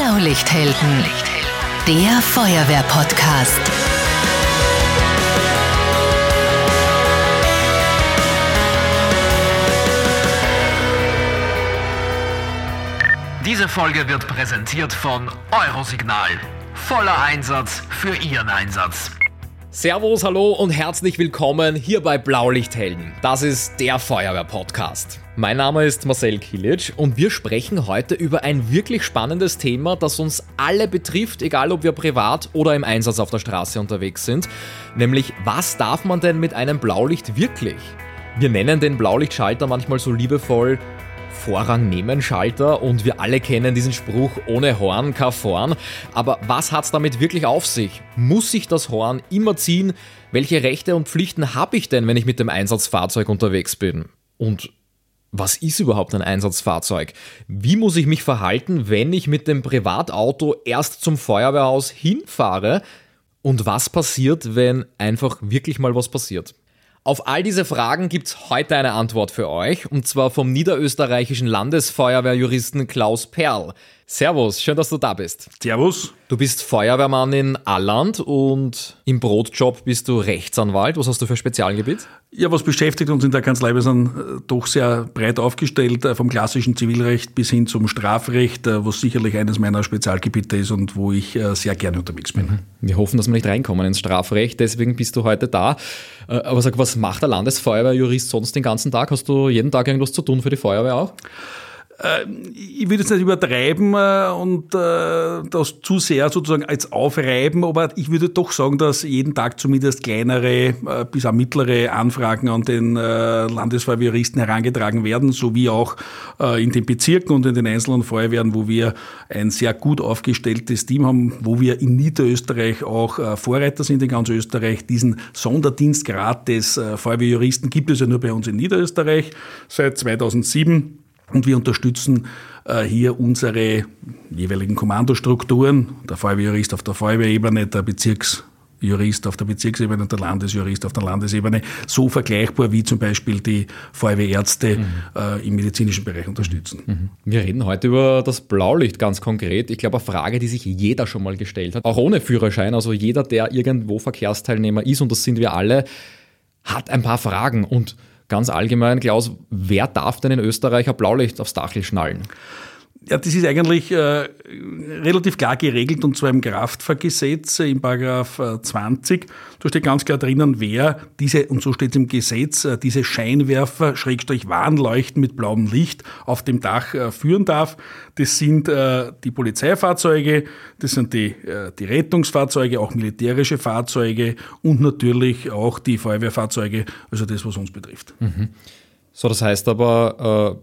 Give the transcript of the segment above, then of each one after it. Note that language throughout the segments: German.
Blaulichthelden, der Feuerwehr-Podcast. Diese Folge wird präsentiert von Eurosignal. Voller Einsatz für Ihren Einsatz. Servus, hallo und herzlich willkommen hier bei Blaulichthelden. Das ist der Feuerwehr-Podcast. Mein Name ist Marcel Kilic und wir sprechen heute über ein wirklich spannendes Thema, das uns alle betrifft, egal ob wir privat oder im Einsatz auf der Straße unterwegs sind. Nämlich, was darf man denn mit einem Blaulicht wirklich? Wir nennen den Blaulichtschalter manchmal so liebevoll Vorrang nehmen Schalter und wir alle kennen diesen Spruch ohne Horn kein Vorn. Aber was hat's damit wirklich auf sich? Muss ich das Horn immer ziehen? Welche Rechte und Pflichten habe ich denn, wenn ich mit dem Einsatzfahrzeug unterwegs bin? Und was ist überhaupt ein Einsatzfahrzeug? Wie muss ich mich verhalten, wenn ich mit dem Privatauto erst zum Feuerwehrhaus hinfahre? Und was passiert, wenn einfach wirklich mal was passiert? Auf all diese Fragen gibt's heute eine Antwort für euch, und zwar vom niederösterreichischen Landesfeuerwehrjuristen Klaus Perl. Servus, schön, dass du da bist. Servus. Du bist Feuerwehrmann in Alland und im Brotjob bist du Rechtsanwalt. Was hast du für Spezialgebiet? Ja, was beschäftigt uns in der Kanzlei? Wir sind äh, doch sehr breit aufgestellt, äh, vom klassischen Zivilrecht bis hin zum Strafrecht, äh, was sicherlich eines meiner Spezialgebiete ist und wo ich sehr gerne unterwegs bin. Mhm. Wir hoffen, dass wir nicht reinkommen ins Strafrecht, deswegen bist du heute da. Aber sag, was macht der Landesfeuerwehrjurist sonst den ganzen Tag? Hast du jeden Tag irgendwas zu tun für die Feuerwehr auch? Äh, ich würde es nicht übertreiben äh, und äh, das zu sehr sozusagen als aufreiben, aber ich würde doch sagen, dass jeden Tag zumindest kleinere bis auch mittlere Anfragen an den Landesfeuerwehristen herangetragen werden, sowie auch in den Bezirken und in den einzelnen Feuerwehren, wo wir ein sehr gut aufgestelltes Team haben, wo wir in Niederösterreich auch Vorreiter sind in ganz Österreich. Diesen Sonderdienstgrad des Feuerwehrjuristen gibt es ja nur bei uns in Niederösterreich seit 2007. Und wir unterstützen äh, hier unsere jeweiligen Kommandostrukturen, der Feuerwehrjurist auf der Feuerwehrebene, der Bezirksjurist auf der Bezirksebene und der Landesjurist auf der Landesebene, so vergleichbar wie zum Beispiel die Feuerwehrärzte mhm. äh, im medizinischen Bereich unterstützen. Mhm. Wir reden heute über das Blaulicht ganz konkret. Ich glaube, eine Frage, die sich jeder schon mal gestellt hat, auch ohne Führerschein, also jeder, der irgendwo Verkehrsteilnehmer ist, und das sind wir alle, hat ein paar Fragen und Ganz allgemein, Klaus, wer darf denn in Österreich ein Blaulicht aufs Dachel schnallen? Ja, das ist eigentlich äh, relativ klar geregelt und zwar im Kraftfahrgesetz äh, im Paragraph 20. Äh, da steht ganz klar drinnen, wer diese, und so steht es im Gesetz, äh, diese Scheinwerfer, Schrägstrich Warnleuchten mit blauem Licht auf dem Dach äh, führen darf. Das sind äh, die Polizeifahrzeuge, das sind die, die Rettungsfahrzeuge, auch militärische Fahrzeuge und natürlich auch die Feuerwehrfahrzeuge, also das, was uns betrifft. Mhm. So, das heißt aber,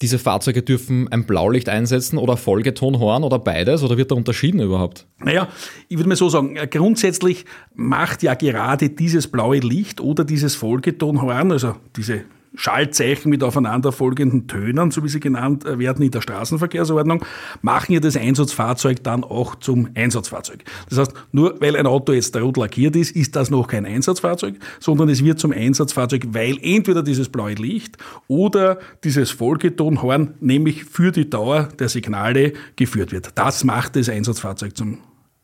diese Fahrzeuge dürfen ein Blaulicht einsetzen oder Folgetonhorn oder beides oder wird da unterschieden überhaupt? Naja, ich würde mal so sagen, äh, grundsätzlich macht ja gerade dieses blaue Licht oder dieses Folgetonhorn, also diese Schaltzeichen mit aufeinanderfolgenden Tönen, so wie sie genannt äh, werden in der Straßenverkehrsordnung, machen ja das Einsatzfahrzeug dann auch zum Einsatzfahrzeug. Das heißt, nur weil ein Auto jetzt rot lackiert ist, ist das noch kein Einsatzfahrzeug, sondern es wird zum Einsatzfahrzeug, weil entweder dieses blaue Licht oder dieses Folgetonhorn nämlich für die Dauer der Signale geführt wird. Das macht das Einsatzfahrzeug zum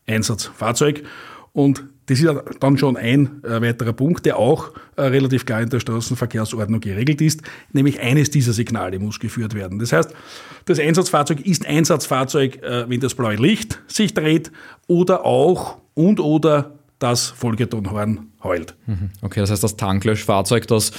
Einsatzfahrzeug und das ist dann schon ein äh, weiterer Punkt, der auch äh, relativ klar in der Straßenverkehrsordnung geregelt ist, nämlich eines dieser Signale muss geführt werden. Das heißt, das Einsatzfahrzeug ist Einsatzfahrzeug, äh, wenn das blaue Licht sich dreht oder auch und oder das Folgetonhorn heult. Mhm. Okay, das heißt, das Tanklöschfahrzeug, das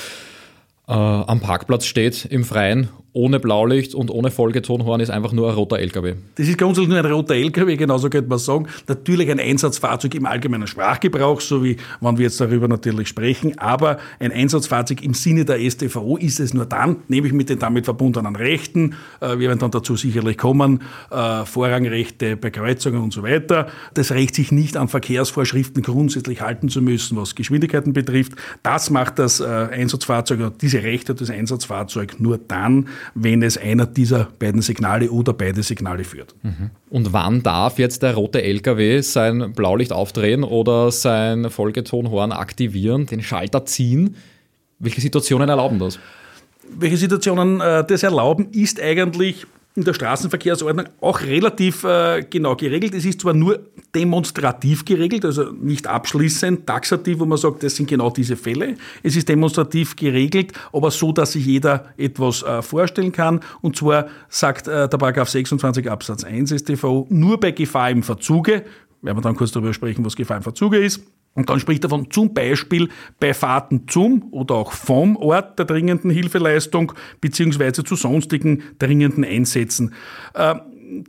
äh, am Parkplatz steht im Freien ohne Blaulicht und ohne Folgetonhorn ist einfach nur ein roter LKW. Das ist grundsätzlich nur ein roter LKW, genauso könnte man sagen. Natürlich ein Einsatzfahrzeug im allgemeinen Sprachgebrauch, so wie wenn wir jetzt darüber natürlich sprechen, aber ein Einsatzfahrzeug im Sinne der StVO ist es nur dann, nämlich mit den damit verbundenen Rechten. Äh, wir werden dann dazu sicherlich kommen, äh, Vorrangrechte bei Kreuzungen und so weiter. Das Recht, sich nicht an Verkehrsvorschriften grundsätzlich halten zu müssen, was Geschwindigkeiten betrifft. Das macht das äh, Einsatzfahrzeug, diese Rechte des Einsatzfahrzeugs nur dann, wenn es einer dieser beiden Signale oder beide Signale führt. Mhm. Und wann darf jetzt der rote LKW sein Blaulicht aufdrehen oder sein Folgetonhorn aktivieren, den Schalter ziehen? Welche Situationen erlauben das? Welche Situationen äh, das erlauben, ist eigentlich in der Straßenverkehrsordnung auch relativ äh, genau geregelt. Es ist zwar nur demonstrativ geregelt, also nicht abschließend, taxativ, wo man sagt, das sind genau diese Fälle. Es ist demonstrativ geregelt, aber so, dass sich jeder etwas äh, vorstellen kann. Und zwar sagt äh, der Paragraph 26 Absatz 1 StVO, nur bei Gefahr im Verzuge, werden wir dann kurz darüber sprechen, was Gefahr im Verzuge ist, und dann spricht er von zum Beispiel bei Fahrten zum oder auch vom Ort der dringenden Hilfeleistung beziehungsweise zu sonstigen dringenden Einsätzen. Äh,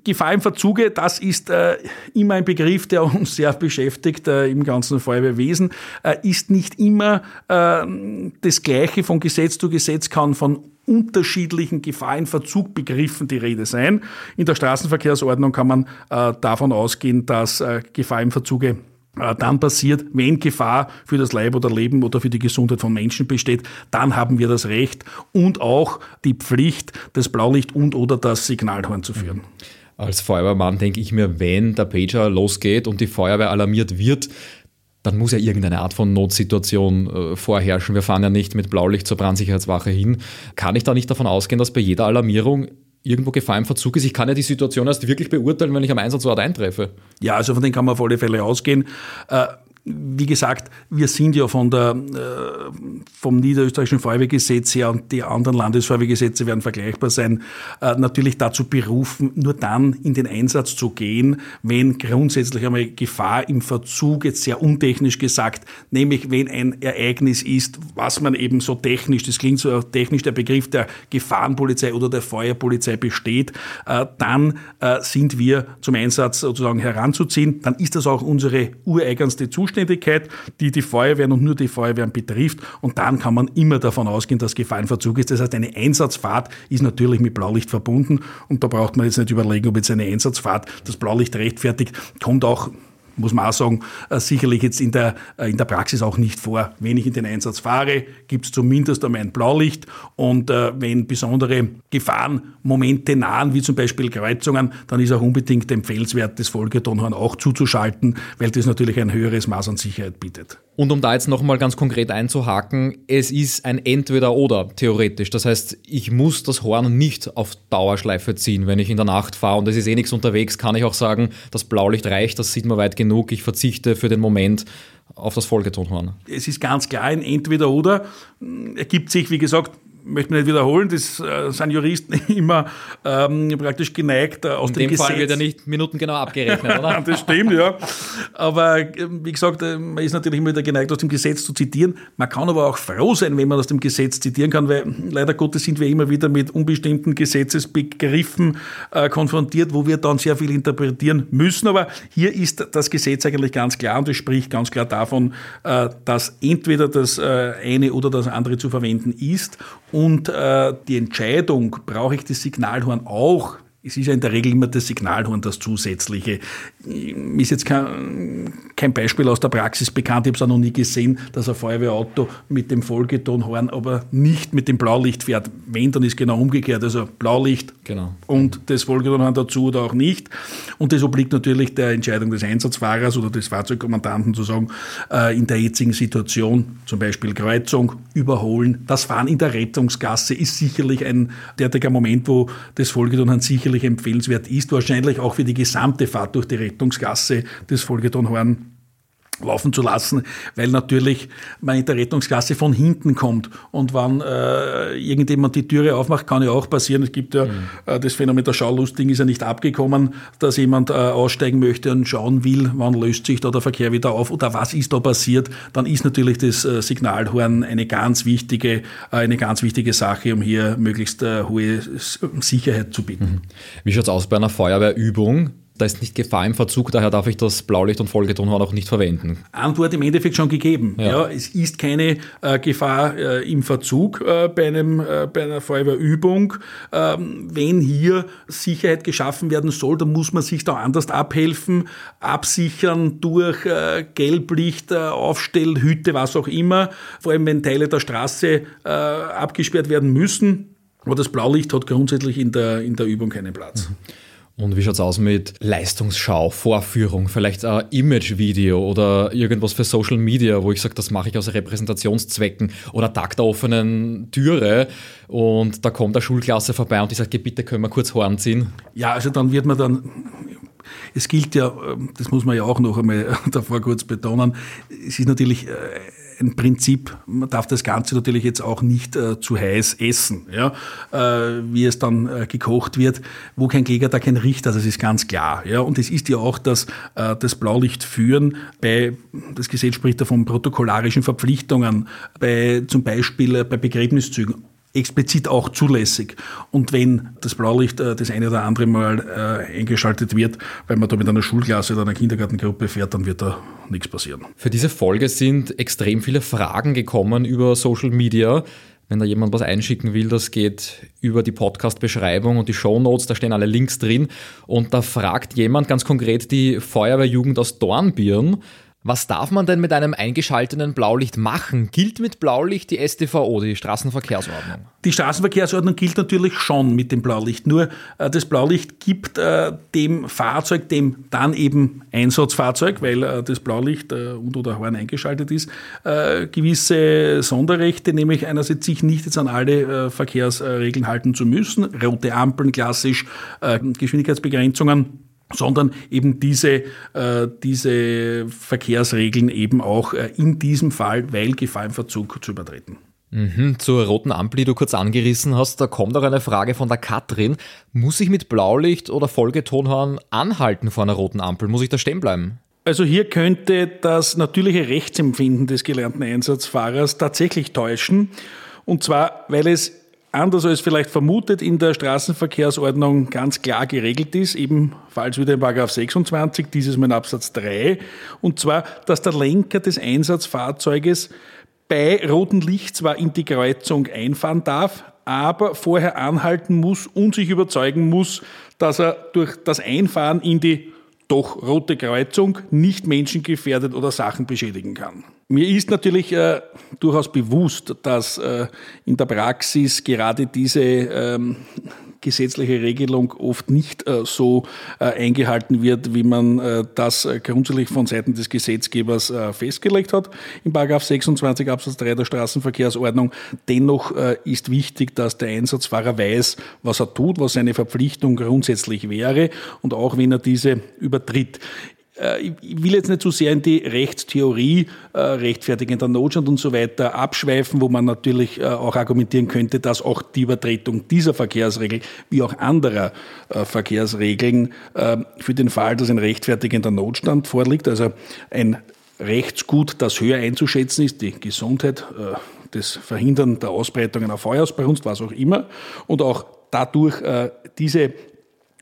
Gefahr im Verzuge, das ist äh, immer ein Begriff, der uns sehr beschäftigt äh, im ganzen Feuerwehrwesen, äh, ist nicht immer äh, das Gleiche von Gesetz zu Gesetz, kann von unterschiedlichen Gefahrenverzugbegriffen die Rede sein. In der Straßenverkehrsordnung kann man äh, davon ausgehen, dass äh, Gefahr im Verzuge dann passiert, wenn Gefahr für das Leib oder Leben oder für die Gesundheit von Menschen besteht, dann haben wir das Recht und auch die Pflicht, das Blaulicht und oder das Signalhorn zu führen. Als Feuerwehrmann denke ich mir, wenn der Pager losgeht und die Feuerwehr alarmiert wird, dann muss ja irgendeine Art von Notsituation äh, vorherrschen. Wir fahren ja nicht mit Blaulicht zur Brandsicherheitswache hin. Kann ich da nicht davon ausgehen, dass bei jeder Alarmierung irgendwo Gefahr im Verzug ist. Ich kann ja die Situation erst wirklich beurteilen, wenn ich am Einsatzort eintreffe. Ja, also von dem kann man auf alle Fälle ausgehen. Äh, wie gesagt, wir sind ja von der, äh, vom niederösterreichischen Feuerwehrgesetz her und die anderen Landesfeuerwehrgesetze werden vergleichbar sein, äh, natürlich dazu berufen, nur dann in den Einsatz zu gehen, wenn grundsätzlich einmal Gefahr im Verzug, jetzt sehr untechnisch gesagt, nämlich wenn ein Ereignis ist, was man eben so technisch, das klingt so technisch, der Begriff der Gefahrenpolizei oder der Feuerpolizei besteht, äh, dann äh, sind wir zum Einsatz sozusagen heranzuziehen. Dann ist das auch unsere ureigenste Zuständigkeit Zuständigkeit, die die Feuerwehren und nur die Feuerwehren betrifft. Und dann kann man immer davon ausgehen, dass Gefahr in Verzug ist. Das heißt, eine Einsatzfahrt ist natürlich mit Blaulicht verbunden. Und da braucht man jetzt nicht überlegen, ob jetzt eine Einsatzfahrt das Blaulicht rechtfertigt. Kommt auch muss man auch sagen, äh, sicherlich jetzt in der, äh, in der Praxis auch nicht vor. Wenn ich in den Einsatz fahre, gibt es zumindest einmal ein Blaulicht und äh, wenn besondere Gefahrenmomente nahen, wie zum Beispiel Kreuzungen, dann ist auch unbedingt empfehlenswert, das Folgetonhorn auch zuzuschalten, weil das natürlich ein höheres Maß an Sicherheit bietet. Und um da jetzt nochmal ganz konkret einzuhaken, es ist ein Entweder-Oder theoretisch. Das heißt, ich muss das Horn nicht auf Dauerschleife ziehen, wenn ich in der Nacht fahre und es ist eh nichts unterwegs, kann ich auch sagen, das Blaulicht reicht, das sieht man weit genug, ich verzichte für den Moment auf das Folgetonhorn. Es ist ganz klar ein Entweder-Oder. Ergibt sich, wie gesagt, möchte nicht wiederholen, das äh, sind Juristen immer ähm, praktisch geneigt äh, aus In dem, dem Gesetz. Fall wird ja nicht minutengenau abgerechnet, oder? das stimmt, ja. Aber äh, wie gesagt, äh, man ist natürlich immer wieder geneigt, aus dem Gesetz zu zitieren. Man kann aber auch froh sein, wenn man aus dem Gesetz zitieren kann, weil leider Gottes sind wir immer wieder mit unbestimmten Gesetzesbegriffen konfrontiert, wo wir dann sehr viel interpretieren müssen. Aber hier ist das Gesetz eigentlich ganz klar und es spricht ganz klar davon, dass entweder das eine oder das andere zu verwenden ist und äh, die Entscheidung, brauche ich das Signalhorn auch es ist ja in der Regel immer das Signalhorn das zusätzliche. Mir ist jetzt kein, kein Beispiel aus der Praxis bekannt, ich habe es auch noch nie gesehen, dass ein Feuerwehrauto mit dem Folgetonhorn aber nicht mit dem Blaulicht fährt. Wenn, dann ist genau umgekehrt. Also Blaulicht genau. und das Folgetonhorn dazu oder auch nicht. Und das obliegt natürlich der Entscheidung des Einsatzfahrers oder des Fahrzeugkommandanten zu sagen, äh, in der jetzigen Situation, zum Beispiel Kreuzung, überholen. Das Fahren in der Rettungsgasse ist sicherlich ein derartiger Moment, wo das Folgetonhorn sicherlich sicherlich empfehlenswert ist, wahrscheinlich auch für die gesamte Fahrt durch die Rettungsgasse des Folgetonhorn laufen zu lassen, weil natürlich man in der Rettungsgasse von hinten kommt und wenn äh, irgendjemand die Türe aufmacht, kann ja auch passieren. Es gibt ja mhm. äh, das Phänomen der Schaulusting ist ja nicht abgekommen, dass jemand äh, aussteigen möchte und schauen will, wann löst sich da der Verkehr wieder auf oder was ist da passiert, dann ist natürlich das äh, Signalhorn eine ganz wichtige, äh, eine ganz wichtige Sache, um hier möglichst äh, hohe Sicherheit zu bieten. Mhm. Wie schaut es aus bei einer Feuerwehrübung? Da ist nicht Gefahr im Verzug, daher darf ich das Blaulicht- und Folgetonhorn auch nicht verwenden. Antwort im Endeffekt schon gegeben. Ja. ja es ist keine äh, Gefahr äh, im Verzug äh, bei, einem, äh, bei einer Feuerwehrübung. Ähm, wenn hier Sicherheit geschaffen werden soll, dann muss man sich da anders abhelfen, absichern durch äh, Gelblicht, äh, Aufstellhütte, was auch immer. Vor allem, wenn Teile der Straße abgesperrt werden müssen. Aber das Blaulicht hat grundsätzlich in der, in der Übung keinen Platz. Mhm. Und wie schaut es aus mit Leistungsschau, Vorführung, vielleicht ein Image-Video oder irgendwas für Social Media, wo ich sage, das mache ich aus Repräsentationszwecken oder Tag der offenen Türe und da kommt eine Schulklasse vorbei und die sagt, bitte können wir kurz Horn ziehen? Ja, also dann wird man dann es gilt ja, das muss man ja auch noch einmal davor kurz betonen, es ist natürlich äh, ein Prinzip, man darf das Ganze natürlich jetzt auch nicht äh, zu heiß essen, ja, äh, wie es dann äh, gekocht wird. Wo kein Kläger, da kein Richter, das ist ganz klar. Ja. Und es ist ja auch das, äh, das Blaulicht führen bei, das Gesetz spricht da von protokollarischen Verpflichtungen, bei zum Beispiel äh, bei Begräbniszügen explizit auch zulässig. Und wenn das Blaulicht äh, das eine oder andere Mal äh, eingeschaltet wird, weil man da mit einer Schulklasse oder einer Kindergartengruppe fährt, dann wird da nichts passieren. Für diese Folge sind extrem viele Fragen gekommen über Social Media. Wenn da jemand was einschicken will, das geht über die Podcast-Beschreibung und die Show Notes, da stehen alle Links drin. Und da fragt jemand ganz konkret die Feuerwehrjugend aus Dornbirn, was darf man denn mit einem eingeschalteten Blaulicht machen? Gilt mit Blaulicht die StVO, die Straßenverkehrsordnung? Die Straßenverkehrsordnung gilt natürlich schon mit dem Blaulicht. Nur äh, das Blaulicht gibt äh, dem Fahrzeug, dem dann eben Einsatzfahrzeug, weil äh, das Blaulicht äh, und oder Horn eingeschaltet ist, äh, gewisse Sonderrechte, nämlich einerseits sich nicht jetzt an alle äh, Verkehrsregeln halten zu müssen, rote Ampeln klassisch, Geschwindigkeitsbegrenzungen sondern eben diese, äh, diese Verkehrsregeln eben auch äh, in diesem Fall, weil Gefahr im Verzug zu übertreten. Mhm, zur roten Ampel, die du kurz angerissen hast, da kommt auch eine Frage von der Katrin. Muss ich mit Blaulicht oder Folgetonhorn anhalten vor einer roten Ampel? Muss ich da stehen bleiben? Also hier könnte das natürliche Rechtsempfinden des gelernten Einsatzfahrers tatsächlich täuschen. Und zwar, weil es anders als vielleicht vermutet in der Straßenverkehrsordnung ganz klar geregelt ist, ebenfalls wieder in Paragraph 26, dieses Mal in Absatz 3, und zwar, dass der Lenker des Einsatzfahrzeuges bei rotem Licht zwar in die Kreuzung einfahren darf, aber vorher anhalten muss und sich überzeugen muss, dass er durch das Einfahren in die doch rote Kreuzung nicht menschengefährdet oder Sachen beschädigen kann. Mir ist natürlich äh, durchaus bewusst, dass äh, in der Praxis gerade diese ähm, gesetzliche Regelung oft nicht äh, so äh, eingehalten wird, wie man äh, das grundsätzlich von Seiten des Gesetzgebers festgelegt hat. Im Paragraph 26 Absatz 3 der Straßenverkehrsordnung. Dennoch ist wichtig, dass der Einsatzfahrer weiß, was er tut, was seine Verpflichtung grundsätzlich wäre und auch wenn er diese übertritt. Äh, ich will jetzt nicht so sehr in die Rechtstheorie, äh, rechtfertigender Notstand und so weiter abschweifen, wo man natürlich äh, auch argumentieren könnte, dass auch die Übertretung dieser Verkehrsregel wie auch anderer Verkehrsregeln für den Fall, dass ein rechtfertigender Notstand vorliegt, also ein Rechtsgut, das höher einzuschätzen ist, die Gesundheit, das Verhindern der Ausbreitung einer Feuersbrunst, was auch immer, und auch dadurch diese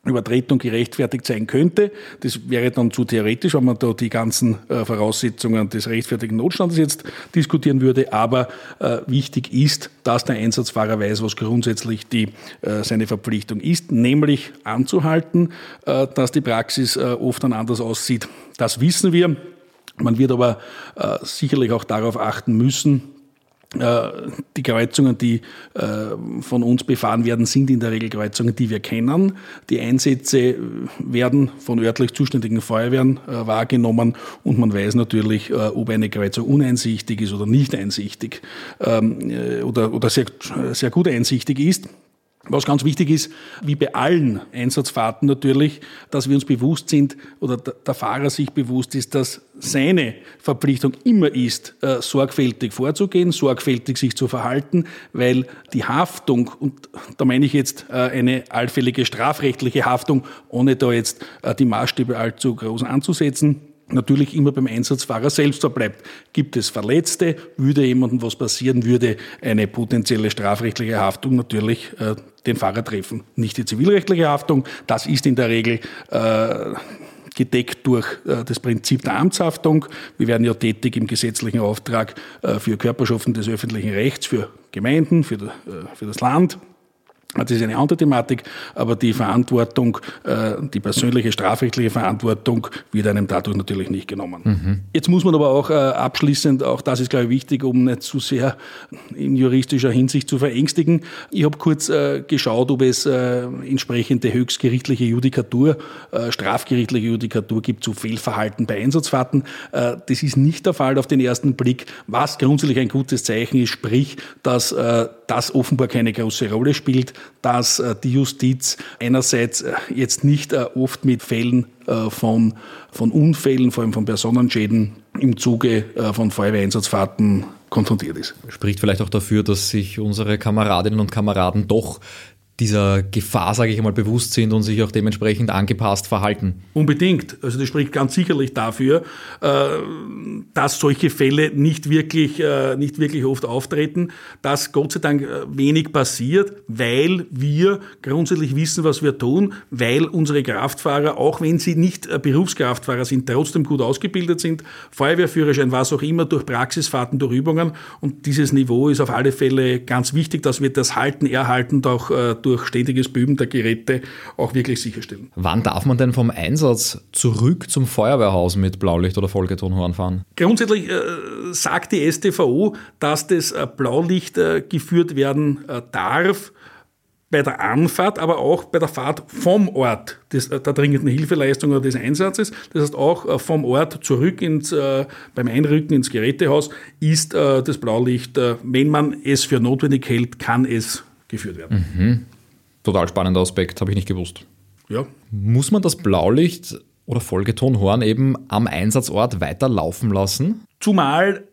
Übertretung gerechtfertigt sein könnte. Das wäre dann zu theoretisch, wenn man da die ganzen äh, Voraussetzungen des rechtfertigen Notstandes jetzt diskutieren würde. Aber äh, wichtig ist, dass der Einsatzfahrer weiß, was grundsätzlich die, äh, seine Verpflichtung ist, nämlich anzuhalten, äh, dass die Praxis oft dann anders aussieht. Das wissen wir. Man wird aber sicherlich auch darauf achten müssen, die Kreuzungen, die äh, von uns befahren werden, sind in der Regel Kreuzungen, die wir kennen. Die Einsätze werden von örtlich zuständigen Feuerwehren äh, wahrgenommen und man weiß natürlich, ob eine Kreuzung uneinsichtig ist oder nicht einsichtig ähm, oder, oder sehr, sehr gut einsichtig ist. Was ganz wichtig ist, wie bei allen Einsatzfahrten natürlich, dass wir uns bewusst sind oder der Fahrer sich bewusst ist, dass seine Verpflichtung immer ist, äh, sorgfältig vorzugehen, sorgfältig sich zu verhalten, weil die Haftung, und da meine ich jetzt äh, eine allfällige strafrechtliche Haftung, ohne da jetzt äh, die Maßstäbe allzu groß anzusetzen, natürlich immer beim Einsatzfahrer selbst verbleibt. Gibt es Verletzte, würde jemandem was passieren, würde eine potenzielle strafrechtliche Haftung natürlich äh, den Fahrer treffen. Nicht die zivilrechtliche Haftung, das ist in der Regel äh, gedeckt durch äh, das Prinzip der Amtshaftung. Wir werden ja tätig im gesetzlichen Auftrag äh, für Körperschaften des öffentlichen Rechts, für Gemeinden, für, äh, für das Land. Das ist eine andere Thematik, aber die Verantwortung, äh, die persönliche strafrechtliche Verantwortung wird einem dadurch natürlich nicht genommen. Mhm. Jetzt muss man aber auch äh, abschließend, auch das ist glaube ich wichtig, um nicht zu sehr in juristischer Hinsicht zu verängstigen. Ich habe kurz äh, geschaut, ob es entsprechende höchstgerichtliche Judikatur, strafgerichtliche Judikatur gibt zu Fehlverhalten bei Einsatzfahrten. Das ist nicht der Fall auf den ersten Blick, was grundsätzlich ein gutes Zeichen ist, sprich, dass das offenbar keine große Rolle spielt dass äh, die Justiz einerseits äh, jetzt nicht äh, oft mit Fällen von, von Unfällen, vor allem von Personenschäden im Zuge von Feuerwehreinsatzfahrten konfrontiert ist. Spricht vielleicht auch dafür, dass sich unsere Kameradinnen und Kameraden doch dieser Gefahr, sage ich einmal, bewusst sind und sich auch dementsprechend angepasst verhalten. Unbedingt. Also das spricht ganz sicherlich dafür, äh, dass solche Fälle nicht wirklich, äh, nicht wirklich oft auftreten, dass Gott sei Dank äh, wenig passiert, weil wir grundsätzlich wissen, was wir tun, weil unsere Kraftfahrer, auch wenn sie nicht Berufskraftfahrer sind, trotzdem gut ausgebildet sind, Feuerwehrführerschein, was auch immer, durch Praxisfahrten, durch Übungen. Und dieses Niveau ist auf alle Fälle ganz wichtig, dass wir das halten, erhalten und auch durch stetiges Büben der Geräte auch wirklich sicherstellen. Wann darf man denn vom Einsatz zurück zum Feuerwehrhaus mit Blaulicht oder Folgetonhorn fahren? Grundsätzlich äh, sagt die STVO, dass das äh, Blaulicht äh, geführt werden äh, darf bei der Anfahrt, aber auch bei der Fahrt vom Ort des, äh, der dringenden Hilfeleistung oder des Einsatzes. Das heißt, auch äh, vom Ort zurück ins, beim Einrücken ins Gerätehaus ist das Blaulicht, wenn man es für notwendig hält, kann es geführt werden. Mhm. Total spannender Aspekt, habe ich nicht gewusst. Ja. Muss man das Blaulicht oder Folgetonhorn eben am Einsatzort weiterlaufen lassen? Zumal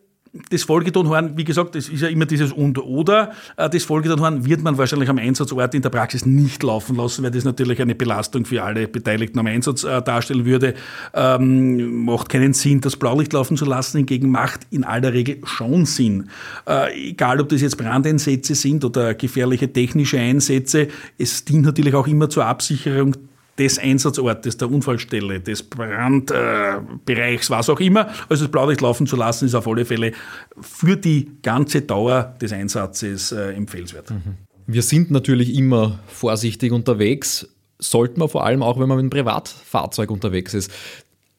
das Folgetonhorn, wie gesagt, das ist ja immer dieses und oder. Äh, das Folgetonhorn wird man wahrscheinlich am Einsatzort in der Praxis nicht laufen lassen, weil das natürlich eine Belastung für alle Beteiligten am Einsatz äh, darstellen würde. Ähm, macht keinen Sinn, das Blaulicht laufen zu lassen. Hingegen macht in aller Regel schon Sinn. Äh, egal, ob das jetzt Brandeinsätze sind oder gefährliche technische Einsätze. Es dient natürlich auch immer zur Absicherung des Einsatzortes, der Unfallstelle, des Brandbereichs, äh, was auch immer. Also das Blaulicht laufen zu lassen, ist auf alle Fälle für die ganze Dauer des Einsatzes äh, empfehlenswert. Mhm. Wir sind natürlich immer vorsichtig unterwegs, sollte man vor allem auch, wenn man mit einem Privatfahrzeug unterwegs ist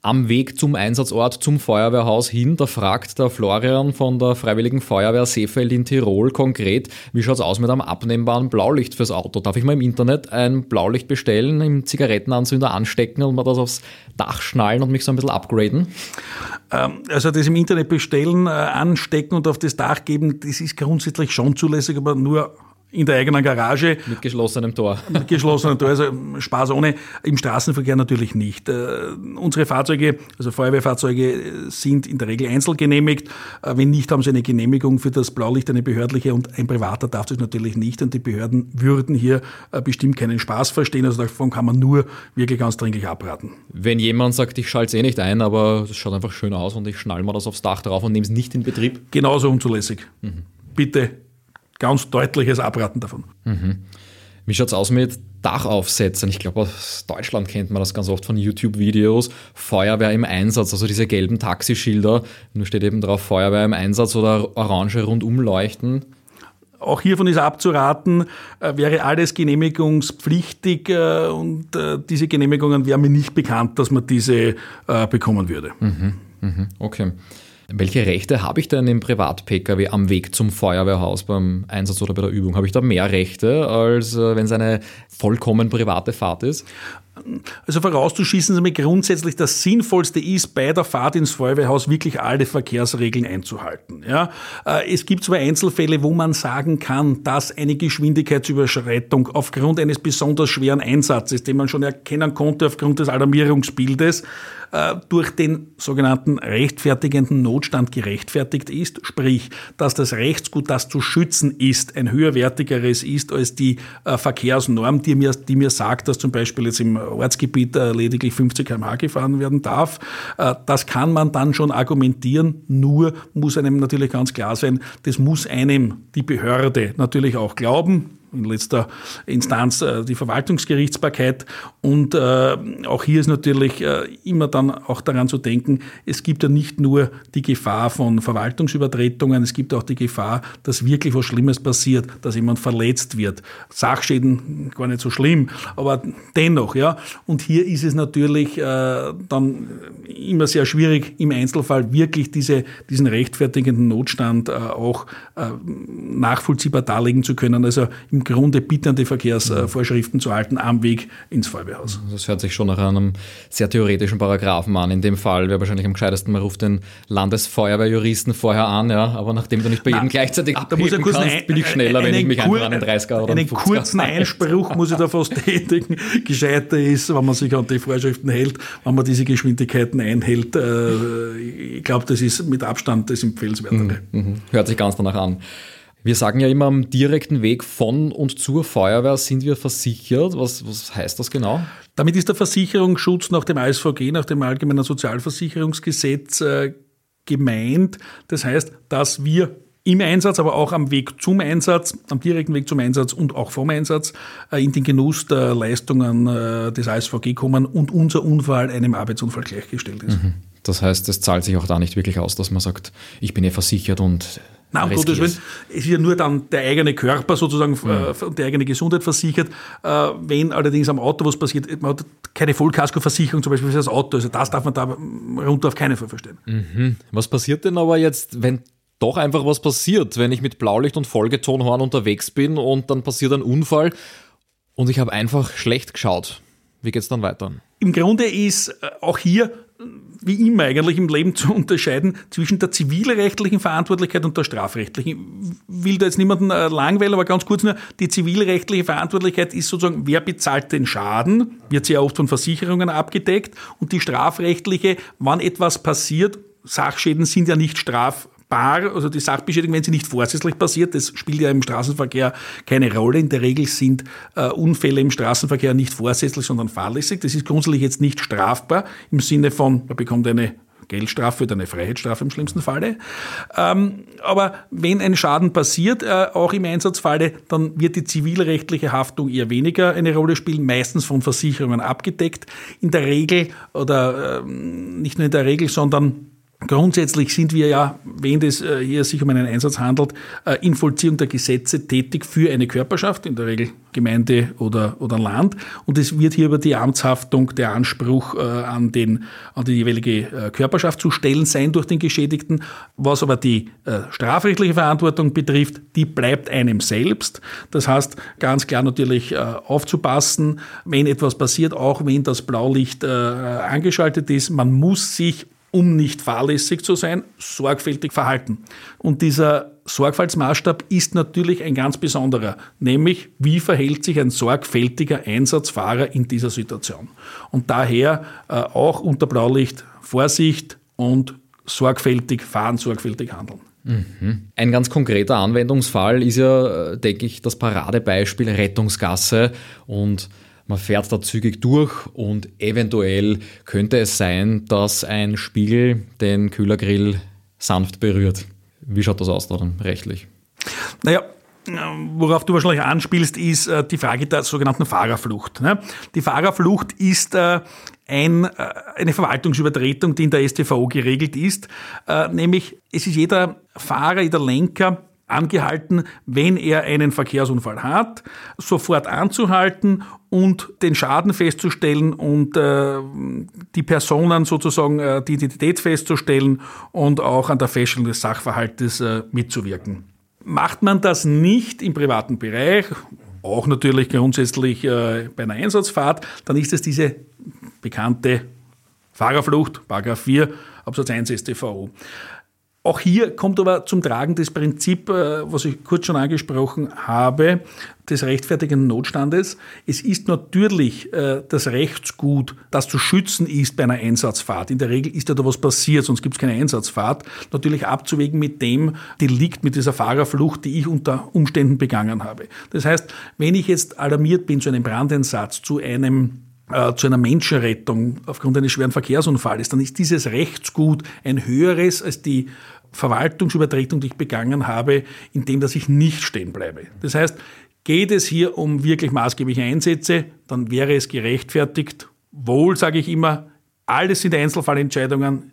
am Weg zum Einsatzort, zum Feuerwehrhaus hin. Da fragt der Florian von der Freiwilligen Feuerwehr Seefeld in Tirol konkret, wie schaut es aus mit einem abnehmbaren Blaulicht fürs Auto? Darf ich mal im Internet ein Blaulicht bestellen, im Zigarettenanzünder anstecken und mal das aufs Dach schnallen und mich so ein bisschen upgraden? Ähm, also das im Internet bestellen, äh, anstecken und auf das Dach geben, das ist grundsätzlich schon zulässig, aber nur in der eigenen Garage. Mit geschlossenem Tor. Mit geschlossenem Tor, also Spaß ohne. Im Straßenverkehr natürlich nicht. Äh, unsere Fahrzeuge, also Feuerwehrfahrzeuge, sind in der Regel einzelgenehmigt. Äh, wenn nicht, haben sie eine Genehmigung für das Blaulicht, eine behördliche und ein privater darf das natürlich nicht. Und die Behörden würden hier äh, bestimmt keinen Spaß verstehen. Also davon kann man nur wirklich ganz dringlich abraten. Wenn jemand sagt, ich schalte es eh nicht ein, aber es schaut einfach schön aus und ich schnall mal das aufs Dach drauf und nehme es nicht in Betrieb. Genauso unzulässig. Mhm. Bitte ganz deutliches Abraten davon. Mhm. Wie schaut es aus mit Dachaufsätzen? Ich glaube, aus Deutschland kennt man das ganz oft von YouTube-Videos. Feuerwehr im Einsatz, also diese gelben Taxischilder. Nur steht eben drauf Feuerwehr im Einsatz oder orange Rundumleuchten. Auch hiervon ist abzuraten, äh, wäre alles genehmigungspflichtig äh, und äh, diese Genehmigungen wären mir nicht bekannt, dass man diese bekommen würde. Mhm, mhm, okay. Welche Rechte habe ich denn im Privat-Pkw am Weg zum Feuerwehrhaus beim Einsatz oder bei der Übung? Habe ich da mehr Rechte, als äh, wenn es eine vollkommen private Fahrt ist? Also vorauszuschießen, dass grundsätzlich das Sinnvollste ist, bei der Fahrt ins Feuerwehrhaus wirklich alle Verkehrsregeln einzuhalten. Ja, äh, es gibt zwar Einzelfälle, wo man sagen kann, dass eine Geschwindigkeitsüberschreitung aufgrund eines besonders schweren Einsatzes, den man schon erkennen konnte aufgrund des Alarmierungsbildes, äh, durch den sogenannten rechtfertigenden Notstand gerechtfertigt ist, sprich, dass das Rechtsgut, das zu schützen ist, ein höherwertigeres ist als die äh, Verkehrsnorm, die mir, die mir sagt, dass zum Beispiel jetzt im Ortsgebiet äh, lediglich 50 km/h gefahren werden darf. Das kann man dann schon argumentieren, nur muss einem natürlich ganz klar sein, das muss einem die Behörde natürlich auch glauben in letzter Instanz äh, die Verwaltungsgerichtsbarkeit. Und äh, auch hier ist natürlich äh, immer dann auch daran zu denken, es gibt ja nicht nur die Gefahr von Verwaltungsübertretungen, es gibt auch die Gefahr, dass wirklich was Schlimmes passiert, dass jemand verletzt wird. Sachschäden gar nicht so schlimm, aber dennoch, ja. Und hier ist es natürlich dann immer sehr schwierig, im Einzelfall wirklich diese, diesen rechtfertigenden Notstand auch nachvollziehbar darlegen zu können. Also im Grunde bitte an die Verkehrsvorschriften zu halten am Weg ins Feuerwehrhaus. Das hört sich schon nach einem sehr theoretischen Paragraphen an. In dem Fall wäre wahrscheinlich am gescheitesten, man ruft den Landesfeuerwehrjuristen vorher an, ja. Aber nachdem du nicht bei jedem gleichzeitig da muss kannst, ein, bin ich schneller, wenn ich mich kur, einfach an den 30er oder Einen kurzen Einspruch muss ich da fast tätigen. Gescheiter ist, wenn man sich an die Vorschriften hält, wenn man diese Geschwindigkeiten einhält. Äh, ich glaube, das ist mit Abstand das Empfehlenswertere. Mhm, mhm. Hört sich ganz danach an. Wir sagen ja immer, am direkten Weg von und zur Feuerwehr sind wir versichert. Was, was heißt das genau? Damit ist der Versicherungsschutz nach dem ASVG, nach dem Allgemeinen Sozialversicherungsgesetz äh, gemeint. Das heißt, dass wir im Einsatz, aber auch am Weg zum Einsatz, am direkten Weg zum Einsatz und auch vom Einsatz äh, in den Genuss der Leistungen äh, des ASVG kommen und unser Unfall einem Arbeitsunfall gleichgestellt ist. Mhm. Das heißt, es zahlt sich auch da nicht wirklich aus, dass man sagt, ich bin ja versichert und Nein, um Gottes Willen, es ist ja nur dann der eigene Körper sozusagen. Äh, und die eigene Gesundheit versichert. Äh, wenn allerdings am Auto was passiert, man hat keine Vollkaskoversicherung zum Beispiel für das Auto, also das darf man da runter auf keinen Fall verstehen. Mhm. Was passiert denn aber jetzt, wenn doch einfach was passiert, wenn ich mit Blaulicht und Folgetonhorn unterwegs bin und dann passiert ein Unfall und ich habe einfach schlecht geschaut? Wie geht es dann weiter? Im Grunde ist äh, auch hier wie immer eigentlich im Leben zu unterscheiden zwischen der zivilrechtlichen Verantwortlichkeit und der strafrechtlichen. Ich will da jetzt niemanden äh, langweilen, aber ganz kurz nur, die zivilrechtliche Verantwortlichkeit ist sozusagen, wer bezahlt den Schaden, wird sehr oft von Versicherungen abgedeckt und die strafrechtliche, wann etwas passiert, Sachschäden sind ja nicht straf bar, also die Sachbeschädigung, wenn sie nicht vorsätzlich passiert, das spielt ja im Straßenverkehr keine Rolle. In der Regel sind äh, Unfälle im Straßenverkehr nicht vorsätzlich, sondern fahrlässig. Das ist grundsätzlich jetzt nicht strafbar im Sinne von, man bekommt eine Geldstrafe oder eine Freiheitsstrafe im schlimmsten Falle. Ähm, aber wenn ein Schaden passiert, äh, auch im Einsatzfalle, dann wird die zivilrechtliche Haftung eher weniger eine Rolle spielen, meistens von Versicherungen abgedeckt. In der Regel oder äh, nicht nur in der Regel, sondern Grundsätzlich sind wir ja, wenn es äh, hier sich um einen Einsatz handelt, äh, in Vollziehung der Gesetze tätig für eine Körperschaft, in der Regel Gemeinde oder, oder Land. Und es wird hier über die Amtshaftung der Anspruch äh, an, den, an die jeweilige Körperschaft zu stellen sein durch den Geschädigten. Was aber die strafrechtliche Verantwortung betrifft, die bleibt einem selbst. Das heißt, ganz klar natürlich aufzupassen, wenn etwas passiert, auch wenn das Blaulicht angeschaltet ist. Man muss sich um nicht fahrlässig zu sein, sorgfältig verhalten. Und dieser Sorgfaltsmaßstab ist natürlich ein ganz besonderer, nämlich wie verhält sich ein sorgfältiger Einsatzfahrer in dieser Situation. Und daher äh, auch unter Blaulicht Vorsicht und sorgfältig fahren, sorgfältig handeln. Mhm. Ein ganz konkreter Anwendungsfall ist ja, äh, denke ich, das Paradebeispiel Rettungsgasse und man fährt da zügig durch und eventuell könnte es sein, dass ein Spiegel den Kühlergrill sanft berührt. Wie schaut das aus dann rechtlich? Naja, worauf du wahrscheinlich anspielst, ist äh, die Frage der sogenannten Fahrerflucht. Ne? Die Fahrerflucht ist äh, äh, eine Verwaltungsübertretung, die in der StVO geregelt ist, nämlich es ist jeder Fahrer, jeder Lenker angehalten, wenn er einen Verkehrsunfall hat, sofort anzuhalten und den Schaden festzustellen und äh, die Personen sozusagen äh, die Identität festzustellen und auch an der Feststellung des Sachverhaltes äh, mitzuwirken. Macht man das nicht im privaten Bereich, auch natürlich grundsätzlich äh, bei einer Einsatzfahrt, dann ist es diese bekannte Fahrerflucht, Paragraph 4, Absatz 1 StVO. Auch hier kommt aber zum Tragen das Prinzip, äh, was ich kurz schon angesprochen habe, des rechtfertigenden Notstandes. Es ist natürlich äh, das Rechtsgut, das zu schützen ist bei einer Einsatzfahrt. In der Regel ist ja da was passiert, sonst gibt es keine Einsatzfahrt. Natürlich abzuwägen mit dem Delikt, mit dieser Fahrerflucht, die ich unter Umständen begangen habe. Das heißt, wenn ich jetzt alarmiert bin zu einem Brandeinsatz, zu einem äh, zu einer Menschenrettung aufgrund eines schweren Verkehrsunfalls, dann ist dieses Rechtsgut ein höheres als die Verwaltungsübertretung, die ich begangen habe, indem dass ich nicht stehen bleibe. Das heißt, Geht es hier um wirklich maßgebliche Einsätze, dann wäre es gerechtfertigt. Wohl, sage ich immer, alles sind Einzelfallentscheidungen.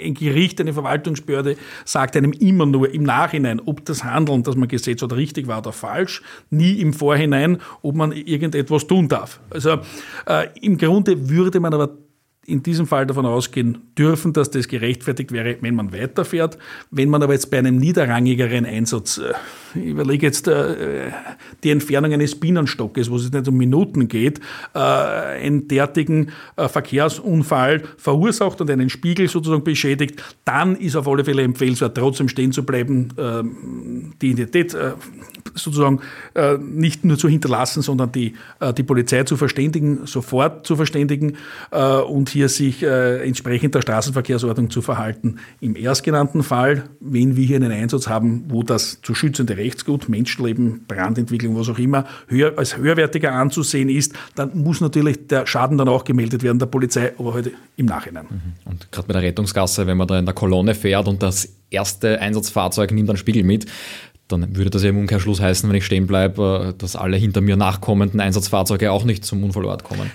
Ein Gericht, eine Verwaltungsbehörde sagt einem immer nur im Nachhinein, ob das Handeln, das man gesetzt hat, richtig war oder falsch, nie im Vorhinein, ob man irgendetwas tun darf. Also äh, im Grunde würde man aber in diesem Fall davon ausgehen dürfen, dass das gerechtfertigt wäre, wenn man weiterfährt. Wenn man aber jetzt bei einem niederrangigeren Einsatz, äh, ich überlege jetzt äh, die Entfernung eines Bienenstockes, wo es nicht um Minuten geht, äh, einen derartigen Verkehrsunfall verursacht und einen Spiegel sozusagen beschädigt, dann ist auf alle Fälle empfehlenswert, trotzdem stehen zu bleiben, die Identität sozusagen nicht nur zu hinterlassen, sondern die, die Polizei zu verständigen, sofort zu verständigen und hier sich entsprechend der Straßenverkehrsordnung zu verhalten. Im erstgenannten Fall, wenn wir hier einen Einsatz haben, wo das zu schützende Rechtsgut, Menschenleben, Brandentwicklung, was auch immer, höher, als höherwertiger anzusehen ist, dann muss natürlich der Schaden dann auch gemeldet werden der Polizei, aber heute halt im Nachhinein. Mhm. Und gerade bei der Rettungsgasse, wenn man da in der Kolonne fährt und das erste Einsatzfahrzeug nimmt einen Spiegel mit, dann würde das ja im Umkehrschluss heißen, wenn ich stehen bleibe, dass alle hinter mir nachkommenden Einsatzfahrzeuge auch nicht zum Unfallort kommen.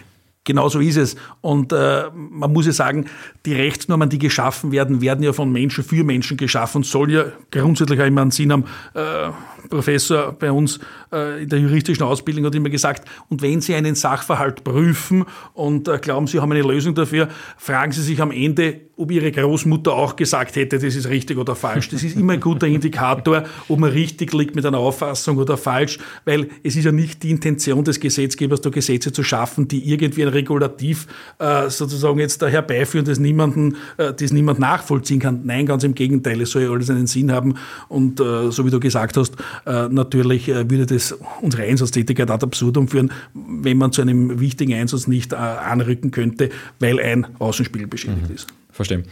Genau so ist es. Und äh, man muss ja sagen, die Rechtsnormen, die geschaffen werden, werden ja von Menschen für Menschen geschaffen und soll ja grundsätzlich auch immer einen Sinn haben. Äh, Professor bei uns äh, in der juristischen Ausbildung hat immer gesagt, und wenn Sie einen Sachverhalt prüfen und äh, glauben, Sie haben eine Lösung dafür, fragen Sie sich am Ende, ob Ihre Großmutter auch gesagt hätte, das ist richtig oder falsch. Das ist immer ein guter Indikator, ob man richtig liegt mit einer Auffassung oder falsch, weil es ist ja nicht die Intention des Gesetzgebers, da Gesetze zu schaffen, die irgendwie ein Regulativ äh, sozusagen jetzt da herbeiführen, das niemanden, äh, das niemand nachvollziehen kann. Nein, ganz im Gegenteil, es soll ja alles einen Sinn haben und äh, so wie du gesagt hast, äh, natürlich äh, würde das unsere Einsatztätigkeit ad absurdum führen, wenn man zu einem wichtigen Einsatz nicht äh, anrücken könnte, weil ein Außenspiegel beschädigt mhm. ist. Verstehe.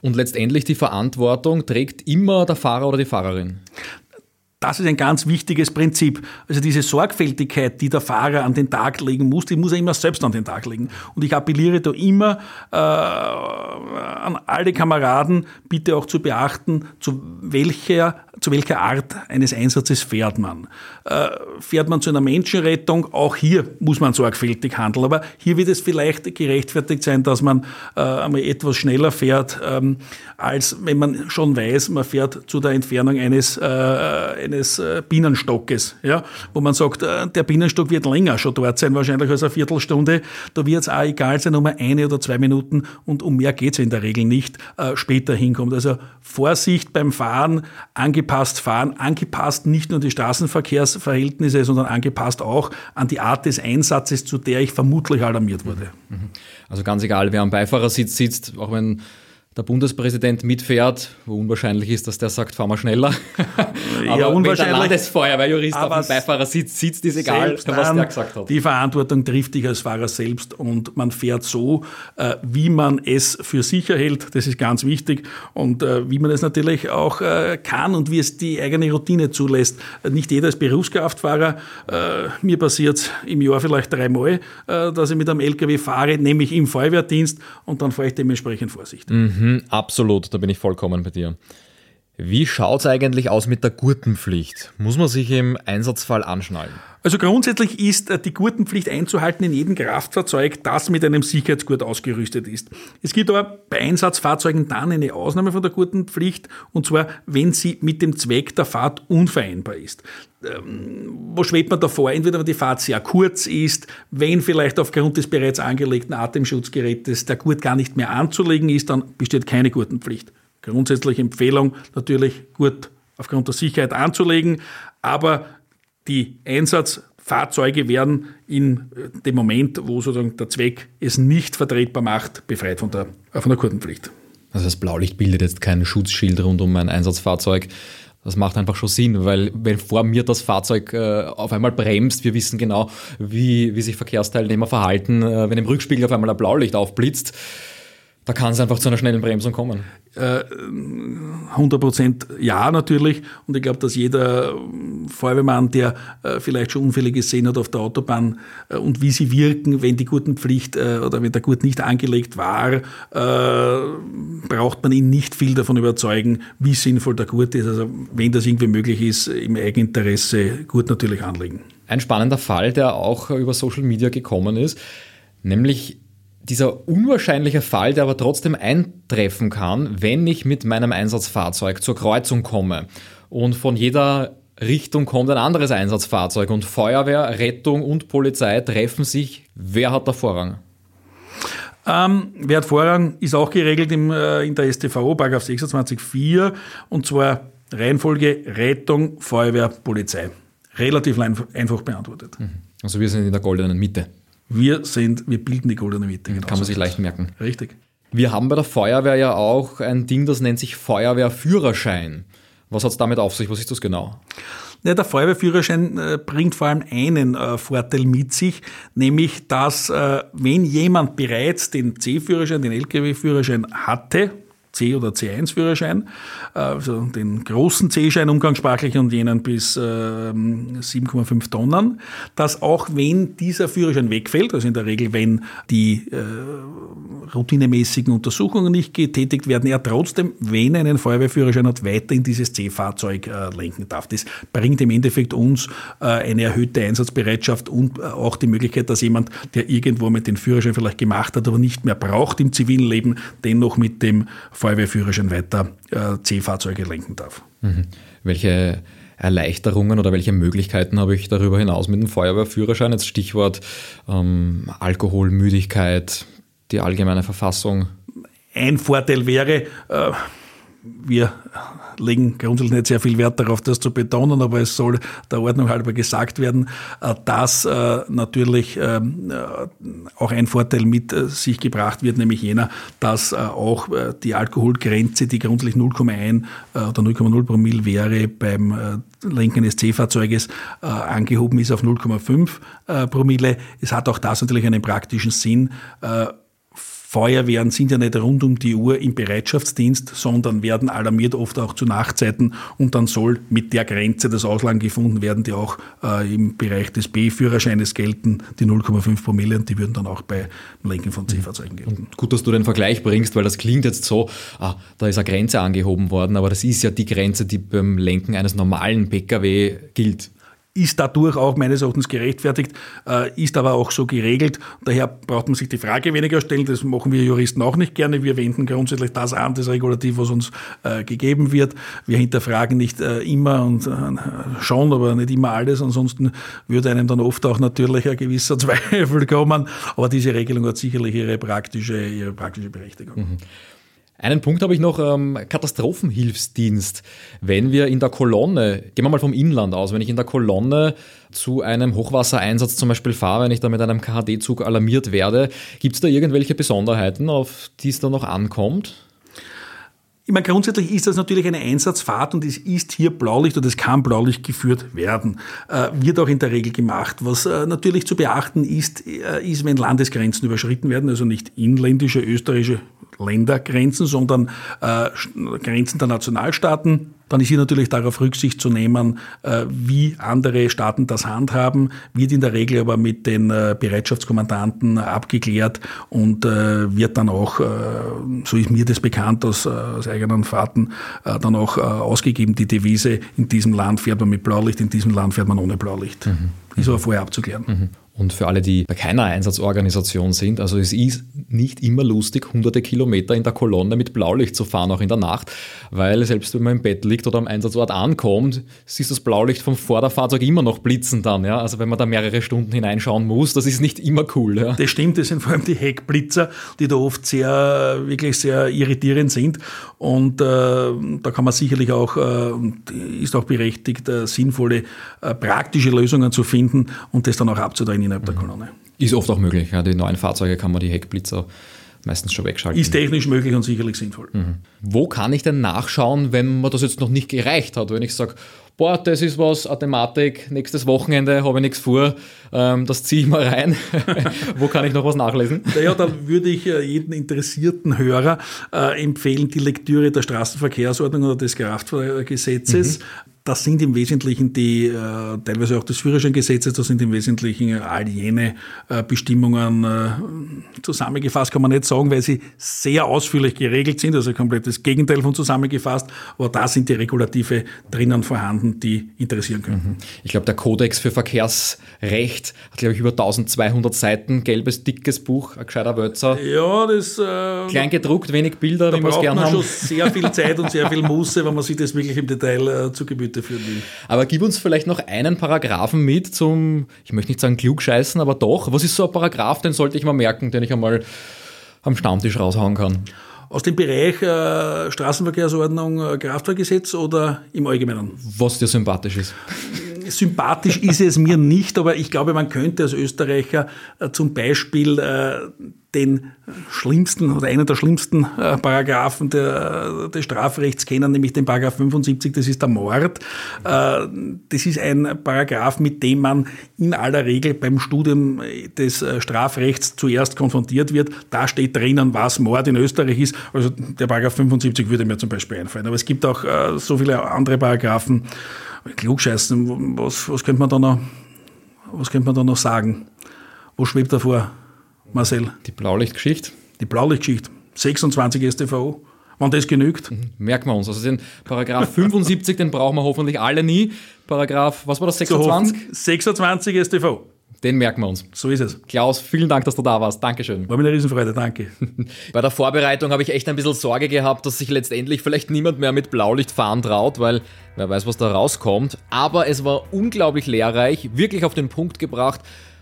Und letztendlich die Verantwortung trägt immer der Fahrer oder die Fahrerin. Das ist ein ganz wichtiges Prinzip. Also diese Sorgfältigkeit, die der Fahrer an den Tag legen muss, die muss er immer selbst an den Tag legen. Und ich appelliere da immer äh, an alle Kameraden, bitte auch zu beachten, zu welcher zu welcher Art eines Einsatzes fährt man. Äh, fährt man zu einer Menschenrettung, auch hier muss man sorgfältig handeln, aber hier wird es vielleicht gerechtfertigt sein, dass man äh, einmal etwas schneller fährt, ähm, als wenn man schon weiß, man fährt zu der Entfernung eines, äh, eines äh, Bienenstockes, ja, wo man sagt, äh, der Bienenstock wird länger schon dort sein, wahrscheinlich als eine Viertelstunde. Da wird es auch egal sein, ob man eine oder zwei Minuten und um mehr geht es in der Regel nicht, äh, später hinkommt. Also Vorsicht beim Fahren, angepasst fahren, angepasst nicht nur die Straßenverkehrsverhältnisse, sondern angepasst auch an die Art des Einsatzes, zu der ich vermutlich alarmiert wurde. Mhm. Also ganz egal, wer am Beifahrersitz sitzt, auch wenn der Bundespräsident mitfährt, wo unwahrscheinlich ist, dass der sagt, fahr mal schneller. aber ja, unwahrscheinlich. Wenn der Landesfeuerwehrjurist auf dem Beifahrersitz sitzt, ist egal, was der gesagt hat. Die Verantwortung trifft dich als Fahrer selbst und man fährt so, äh, wie man es für sicher hält. Das ist ganz wichtig und äh, wie man es natürlich auch äh, kann und wie es die eigene Routine zulässt. Nicht jeder ist Berufskraftfahrer. Mir passiert es im Jahr vielleicht dreimal, dass ich mit einem LKW fahre, nämlich im Feuerwehrdienst und dann fahre ich dementsprechend vorsichtig. Mhm. Mhm, absolut, da bin ich vollkommen bei dir. Wie schaut es eigentlich aus mit der Gurtenpflicht? Muss man sich im Einsatzfall anschnallen? Also grundsätzlich ist äh, die Gurtenpflicht einzuhalten in jedem Kraftfahrzeug, das mit einem Sicherheitsgurt ausgerüstet ist. Es gibt aber bei Einsatzfahrzeugen dann eine Ausnahme von der Gurtenpflicht, und zwar, wenn sie mit dem Zweck der Fahrt unvereinbar ist. Ähm, wo schwebt man davor? Entweder wenn die Fahrt sehr kurz ist, wenn vielleicht aufgrund des bereits angelegten Atemschutzgerätes der Gurt gar nicht mehr anzulegen ist, dann besteht keine Gurtenpflicht. Grundsätzliche Empfehlung natürlich Gurt aufgrund der Sicherheit anzulegen, aber die Einsatzfahrzeuge werden in dem Moment, wo sozusagen der Zweck es nicht vertretbar macht, befreit von der, von der Gurtenpflicht. Also das Blaulicht bildet jetzt kein Schutzschild rund um ein Einsatzfahrzeug. Das macht einfach schon Sinn, weil wenn vor mir das Fahrzeug äh, auf einmal bremst, wir wissen genau, wie, wie sich Verkehrsteilnehmer verhalten, äh, wenn im Rückspiegel auf einmal ein Blaulicht aufblitzt, da kann es einfach zu einer schnellen Bremsung kommen. 100% äh, ja, natürlich. Und ich glaube, dass jeder Feuerwehrmann, der äh, vielleicht schon Unfälle gesehen hat auf der Autobahn äh, und wie sie wirken, wenn die Gurtenpflicht oder wenn der Gurt nicht angelegt war, braucht man ihn nicht viel davon überzeugen, wie sinnvoll der Gurt ist. Also wenn das irgendwie möglich ist, im Eigeninteresse Gurt natürlich anlegen. ein spannender Fall, der auch über Social Media gekommen ist, nämlich dieser unwahrscheinliche Fall, der aber trotzdem eintreffen kann, wenn ich mit meinem Einsatzfahrzeug zur Kreuzung komme und von jeder Richtung kommt ein anderes Einsatzfahrzeug und Feuerwehr, Rettung und Polizei treffen sich. Wer hat da Vorrang? Ähm, wer hat Vorrang, ist auch geregelt im, äh, in der StVO, Paragraph 26.4, und zwar Reihenfolge Rettung, Feuerwehr, Polizei. Relativ einfach beantwortet. Mhm. Also wir sind in der goldenen Mitte. Wir sind, wir bilden die goldene Mitte. Genau Kann man sich leicht merken. Richtig. Wir haben bei der Feuerwehr ja auch ein Ding, das nennt sich Feuerwehrführerschein. Was hat es damit auf sich? Was ist das genau? Ja, der Feuerwehrführerschein äh, bringt vor allem einen äh, Vorteil mit sich, nämlich dass äh, wenn jemand bereits den C-Führerschein, den Lkw-Führerschein hatte, C- oder C1-Führerschein, also den großen C-Schein umgangssprachlich und jenen bis äh, 7,5 Tonnen, dass auch wenn dieser Führerschein wegfällt, also in der Regel, wenn die äh, routinemäßigen Untersuchungen nicht getätigt werden, er trotzdem, wenn er einen Feuerwehrführerschein hat, weiter in dieses C-Fahrzeug äh, lenken darf. Das bringt im Endeffekt uns äh, eine erhöhte Einsatzbereitschaft und äh, auch die Möglichkeit, dass jemand, der irgendwo mit den Führerschein vielleicht gemacht hat, aber nicht mehr braucht im zivilen Leben, dennoch mit dem Feuerwehrführerschein weiter äh, C-Fahrzeuge lenken darf. Mhm. Welche Erleichterungen oder welche Möglichkeiten habe ich darüber hinaus mit dem Feuerwehrführerschein? Jetzt Stichwort ähm, Alkohol, Müdigkeit, die allgemeine Verfassung. Ein Vorteil wäre, äh, wir legen grundsätzlich nicht sehr viel Wert darauf, das zu betonen, aber es soll der Ordnung halber gesagt werden, äh, dass äh, natürlich ähm, auch ein Vorteil mit sich gebracht wird, nämlich jener, dass auch die Alkoholgrenze, die grundsätzlich 0,1 oder 0,0 Promille wäre beim Lenken eines C-Fahrzeuges angehoben ist auf 0,5 Promille. Es hat auch das natürlich einen praktischen Sinn Feuerwehren sind ja nicht rund um die Uhr im Bereitschaftsdienst, sondern werden alarmiert, oft auch zu Nachtzeiten. Und dann soll mit der Grenze das Ausland gefunden werden, die auch äh, im Bereich des B-Führerscheines gelten, die 0,5 Promille, und die würden dann auch beim Lenken von C-Fahrzeugen gelten. Und gut, dass du den Vergleich bringst, weil das klingt jetzt so, ah, da ist eine Grenze angehoben worden, aber das ist ja die Grenze, die beim Lenken eines normalen Pkw gilt ist dadurch auch meines Erachtens gerechtfertigt, äh, ist aber auch so geregelt. Daher braucht man sich die Frage weniger stellen, das machen wir Juristen auch nicht gerne. Wir wenden grundsätzlich das an, das Regulativ, was uns äh, gegeben wird. Wir hinterfragen nicht äh, immer und schon, aber nicht immer alles. Ansonsten würde einem dann oft auch natürlich ein gewisser Zweifel kommen. Aber diese Regelung hat sicherlich ihre praktische, ihre praktische Berechtigung. Mhm. Einen Punkt habe ich noch, ähm, Katastrophenhilfsdienst. Wenn wir in der Kolonne, gehen wir mal vom Inland aus, wenn ich in der Kolonne zu einem Hochwassereinsatz zum Beispiel fahre, wenn ich da mit einem KHD-Zug alarmiert werde, gibt es da irgendwelche Besonderheiten, auf die es da noch ankommt? Ich meine, grundsätzlich ist das natürlich eine Einsatzfahrt und es ist hier Blaulicht oder es kann Blaulicht geführt werden. Äh, wird auch in der Regel gemacht. Was äh, natürlich zu beachten ist, äh, ist, wenn Landesgrenzen überschritten werden, also nicht inländische, österreichische Ländergrenzen, sondern äh, Grenzen der Nationalstaaten dann ist hier natürlich darauf Rücksicht zu nehmen, äh, wie andere Staaten das handhaben, wird in der Regel aber mit den äh, Bereitschaftskommandanten abgeklärt und äh, wird dann auch, so ist mir das bekannt aus, aus eigenen Fahrten, dann auch ausgegeben, die Devise, in diesem Land fährt man mit Blaulicht, in diesem Land fährt man ohne Blaulicht. Mhm. Ist aber vorher abzuklären. Mhm. Und für alle, die bei keiner Einsatzorganisation sind, also es ist nicht immer lustig, hunderte Kilometer in der Kolonne mit Blaulicht zu fahren, auch in der Nacht, weil selbst wenn man im Bett liegt oder am Einsatzort ankommt, ist das Blaulicht vom Vorderfahrzeug immer noch blitzen dann. Ja? Also wenn man da mehrere Stunden hineinschauen muss, das ist nicht immer cool. Ja? Das stimmt, das sind vor allem die Heckblitzer, die da oft sehr, wirklich sehr irritierend sind. Und äh, da kann man sicherlich auch, äh, ist auch berechtigt, äh, sinnvolle, äh, praktische Lösungen zu finden und das dann auch abzudrehen innerhalb der Kolonne. Ist oft auch möglich. Ja. Die neuen Fahrzeuge kann man die Heckblitzer meistens schon wegschalten. Ist technisch möglich und sicherlich sinnvoll. Mhm. Wo kann ich denn nachschauen, wenn man das jetzt noch nicht gereicht hat? Wenn ich sage, boah, das ist was, eine Thematik, nächstes Wochenende habe ich nichts vor, ähm, das ziehe ich mal rein. Wo kann ich noch was nachlesen? Naja, da würde ich äh, jeden interessierten Hörer äh, empfehlen, die Lektüre der Straßenverkehrsordnung oder des Kraftfahrgesetzes. Das sind im Wesentlichen die, äh, teilweise auch des Führerscheingesetzes, das sind im Wesentlichen all jene äh, Bestimmungen äh, zusammengefasst, kann man nicht sagen, weil sie sehr ausführlich geregelt sind, also komplett das Gegenteil von zusammengefasst, aber da sind die Regulative drinnen vorhanden, die interessieren können. Mhm. Ich glaube, der Kodex für Verkehrsrecht hat, glaube ich, über 1200 Seiten, gelbes, dickes Buch, ein gescheiter Wölzer. Ja, das... Äh, Klein gedruckt, wenig Bilder, da wie wir es gerne haben. schon sehr viel Zeit und sehr viel Muße, wenn man sich das wirklich im Detail äh, zu Gemüte führen will. Aber gib uns vielleicht noch einen Paragraphen mit zum, ich möchte nicht sagen klugscheißen, aber doch. Was ist so ein Paragraph, den sollte ich mal merken, den ich einmal am Stammtisch raushauen kann? Aus dem Bereich äh, Straßenverkehrsordnung, äh, Kraftfahrgesetz oder im Allgemeinen? Was dir sympathisch ist. Sympathisch ist es mir nicht, aber ich glaube, man könnte als Österreicher äh, zum Beispiel äh, den schlimmsten oder einen der schlimmsten äh, Paragraphen der, des Strafrechts kennen, nämlich den Paragraph 75, das ist der Mord. Äh, das ist ein Paragraph, mit dem man in aller Regel beim Studium des äh, Strafrechts zuerst konfrontiert wird. Da steht drinnen, was Mord in Österreich ist. Also der Paragraph 75 würde mir zum Beispiel einfallen. Aber es gibt auch äh, so viele andere Paragraphen. Klugscheißen, was, was könnte man da noch, was könnte man da noch sagen? Wo schwebt davor? Marcel? Die Blaulichtgeschichte. Die Blaulichtgeschichte. 26 StVO. Wenn das genügt. Mhm. Merken wir uns. Also den Paragraph 75, den brauchen wir hoffentlich alle nie. Paragraph, was war das, 26? 26 StVO. Den merken wir uns. So ist es. Klaus, vielen Dank, dass du da warst. Dankeschön. War mir eine Riesenfreude, danke. Bei der Vorbereitung habe ich echt ein bisschen Sorge gehabt, dass sich letztendlich vielleicht niemand mehr mit Blaulicht fahren traut, weil wer weiß, was da rauskommt. Aber es war unglaublich lehrreich, wirklich auf den Punkt gebracht.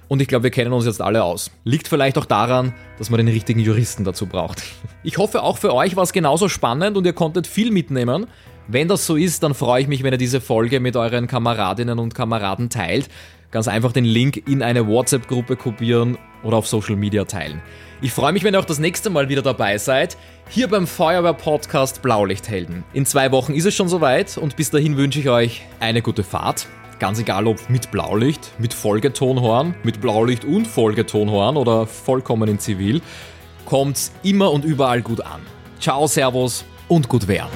Und ich glaube, wir kennen uns jetzt alle aus. Liegt vielleicht auch daran, dass man den richtigen Juristen dazu braucht. Ich hoffe, auch für euch war es genauso spannend und ihr konntet viel mitnehmen. Wenn das so ist, dann freue ich mich, wenn ihr diese Folge mit euren Kameradinnen und Kameraden teilt. Ganz einfach den Link in eine WhatsApp-Gruppe kopieren oder auf Social Media teilen. Ich freue mich, wenn ihr auch das nächste Mal wieder dabei seid, hier beim Feuerwehr-Podcast Blaulichthelden. In zwei Wochen ist es schon soweit und bis dahin wünsche ich euch eine gute Fahrt. Ganz egal ob mit Blaulicht, mit Folgetonhorn, mit Blaulicht und Folgetonhorn oder vollkommen in Zivil, kommt's immer und überall gut an. Ciao, Servus und gut werden.